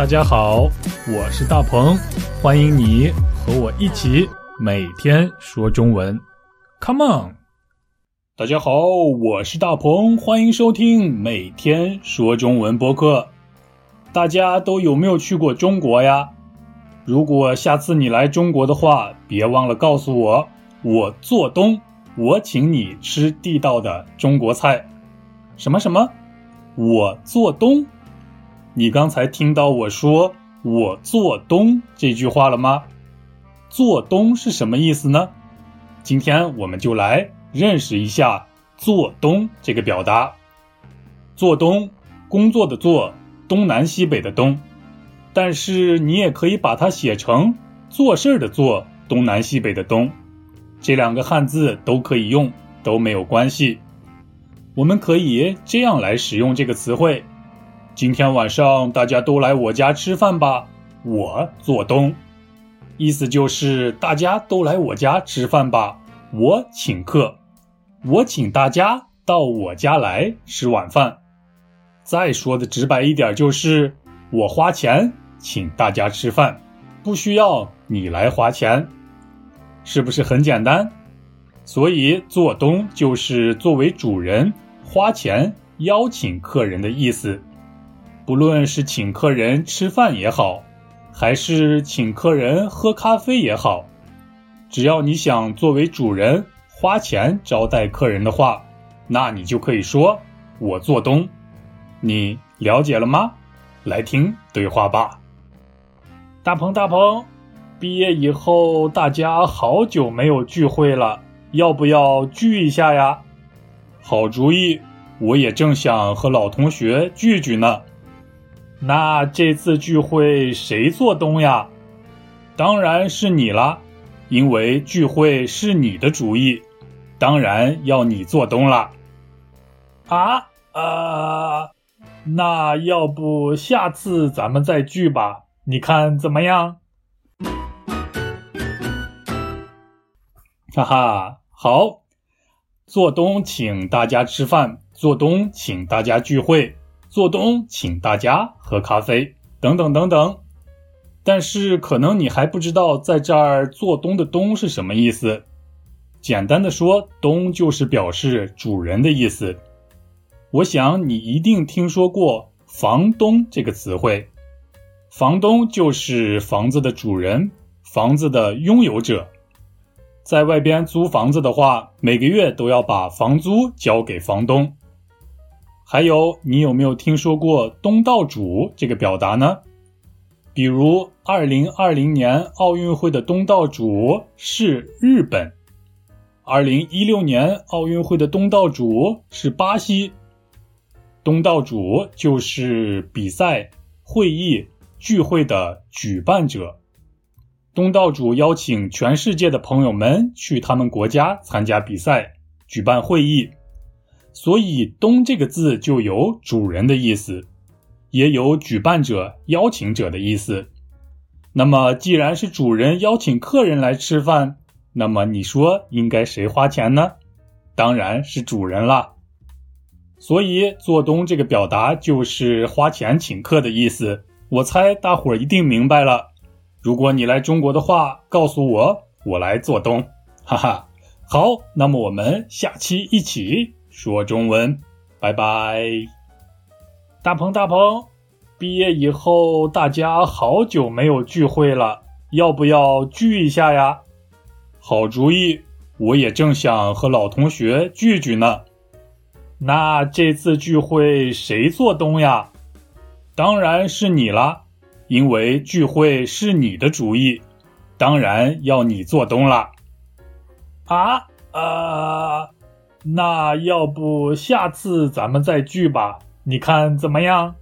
大家好，我是大鹏，欢迎你和我一起每天说中文。Come on！大家好，我是大鹏，欢迎收听每天说中文播客。大家都有没有去过中国呀？如果下次你来中国的话，别忘了告诉我，我做东，我请你吃地道的中国菜。什么什么？我做东？你刚才听到我说“我做东”这句话了吗？做东是什么意思呢？今天我们就来认识一下“做东”这个表达。做东，工作的做，东南西北的东。但是你也可以把它写成做事儿的做，东南西北的东。这两个汉字都可以用，都没有关系。我们可以这样来使用这个词汇：今天晚上大家都来我家吃饭吧，我做东。意思就是大家都来我家吃饭吧，我请客，我请大家到我家来吃晚饭。再说的直白一点，就是我花钱请大家吃饭，不需要你来花钱，是不是很简单？所以做东就是作为主人花钱邀请客人的意思，不论是请客人吃饭也好，还是请客人喝咖啡也好，只要你想作为主人花钱招待客人的话，那你就可以说“我做东”。你了解了吗？来听对话吧。大鹏，大鹏，毕业以后大家好久没有聚会了。要不要聚一下呀？好主意，我也正想和老同学聚聚呢。那这次聚会谁做东呀？当然是你啦，因为聚会是你的主意，当然要你做东了。啊啊，那要不下次咱们再聚吧？你看怎么样？哈哈。好，做东请大家吃饭，做东请大家聚会，做东请大家喝咖啡，等等等等。但是可能你还不知道，在这儿做东的“东”是什么意思。简单的说，“东”就是表示主人的意思。我想你一定听说过“房东”这个词汇，房东就是房子的主人，房子的拥有者。在外边租房子的话，每个月都要把房租交给房东。还有，你有没有听说过“东道主”这个表达呢？比如，二零二零年奥运会的东道主是日本，二零一六年奥运会的东道主是巴西。东道主就是比赛、会议、聚会的举办者。东道主邀请全世界的朋友们去他们国家参加比赛、举办会议，所以“东”这个字就有主人的意思，也有举办者、邀请者的意思。那么，既然是主人邀请客人来吃饭，那么你说应该谁花钱呢？当然是主人啦。所以“做东”这个表达就是花钱请客的意思。我猜大伙儿一定明白了。如果你来中国的话，告诉我，我来做东，哈哈。好，那么我们下期一起说中文，拜拜。大鹏，大鹏，毕业以后大家好久没有聚会了，要不要聚一下呀？好主意，我也正想和老同学聚聚呢。那这次聚会谁做东呀？当然是你啦。因为聚会是你的主意，当然要你做东了。啊啊，那要不下次咱们再聚吧？你看怎么样？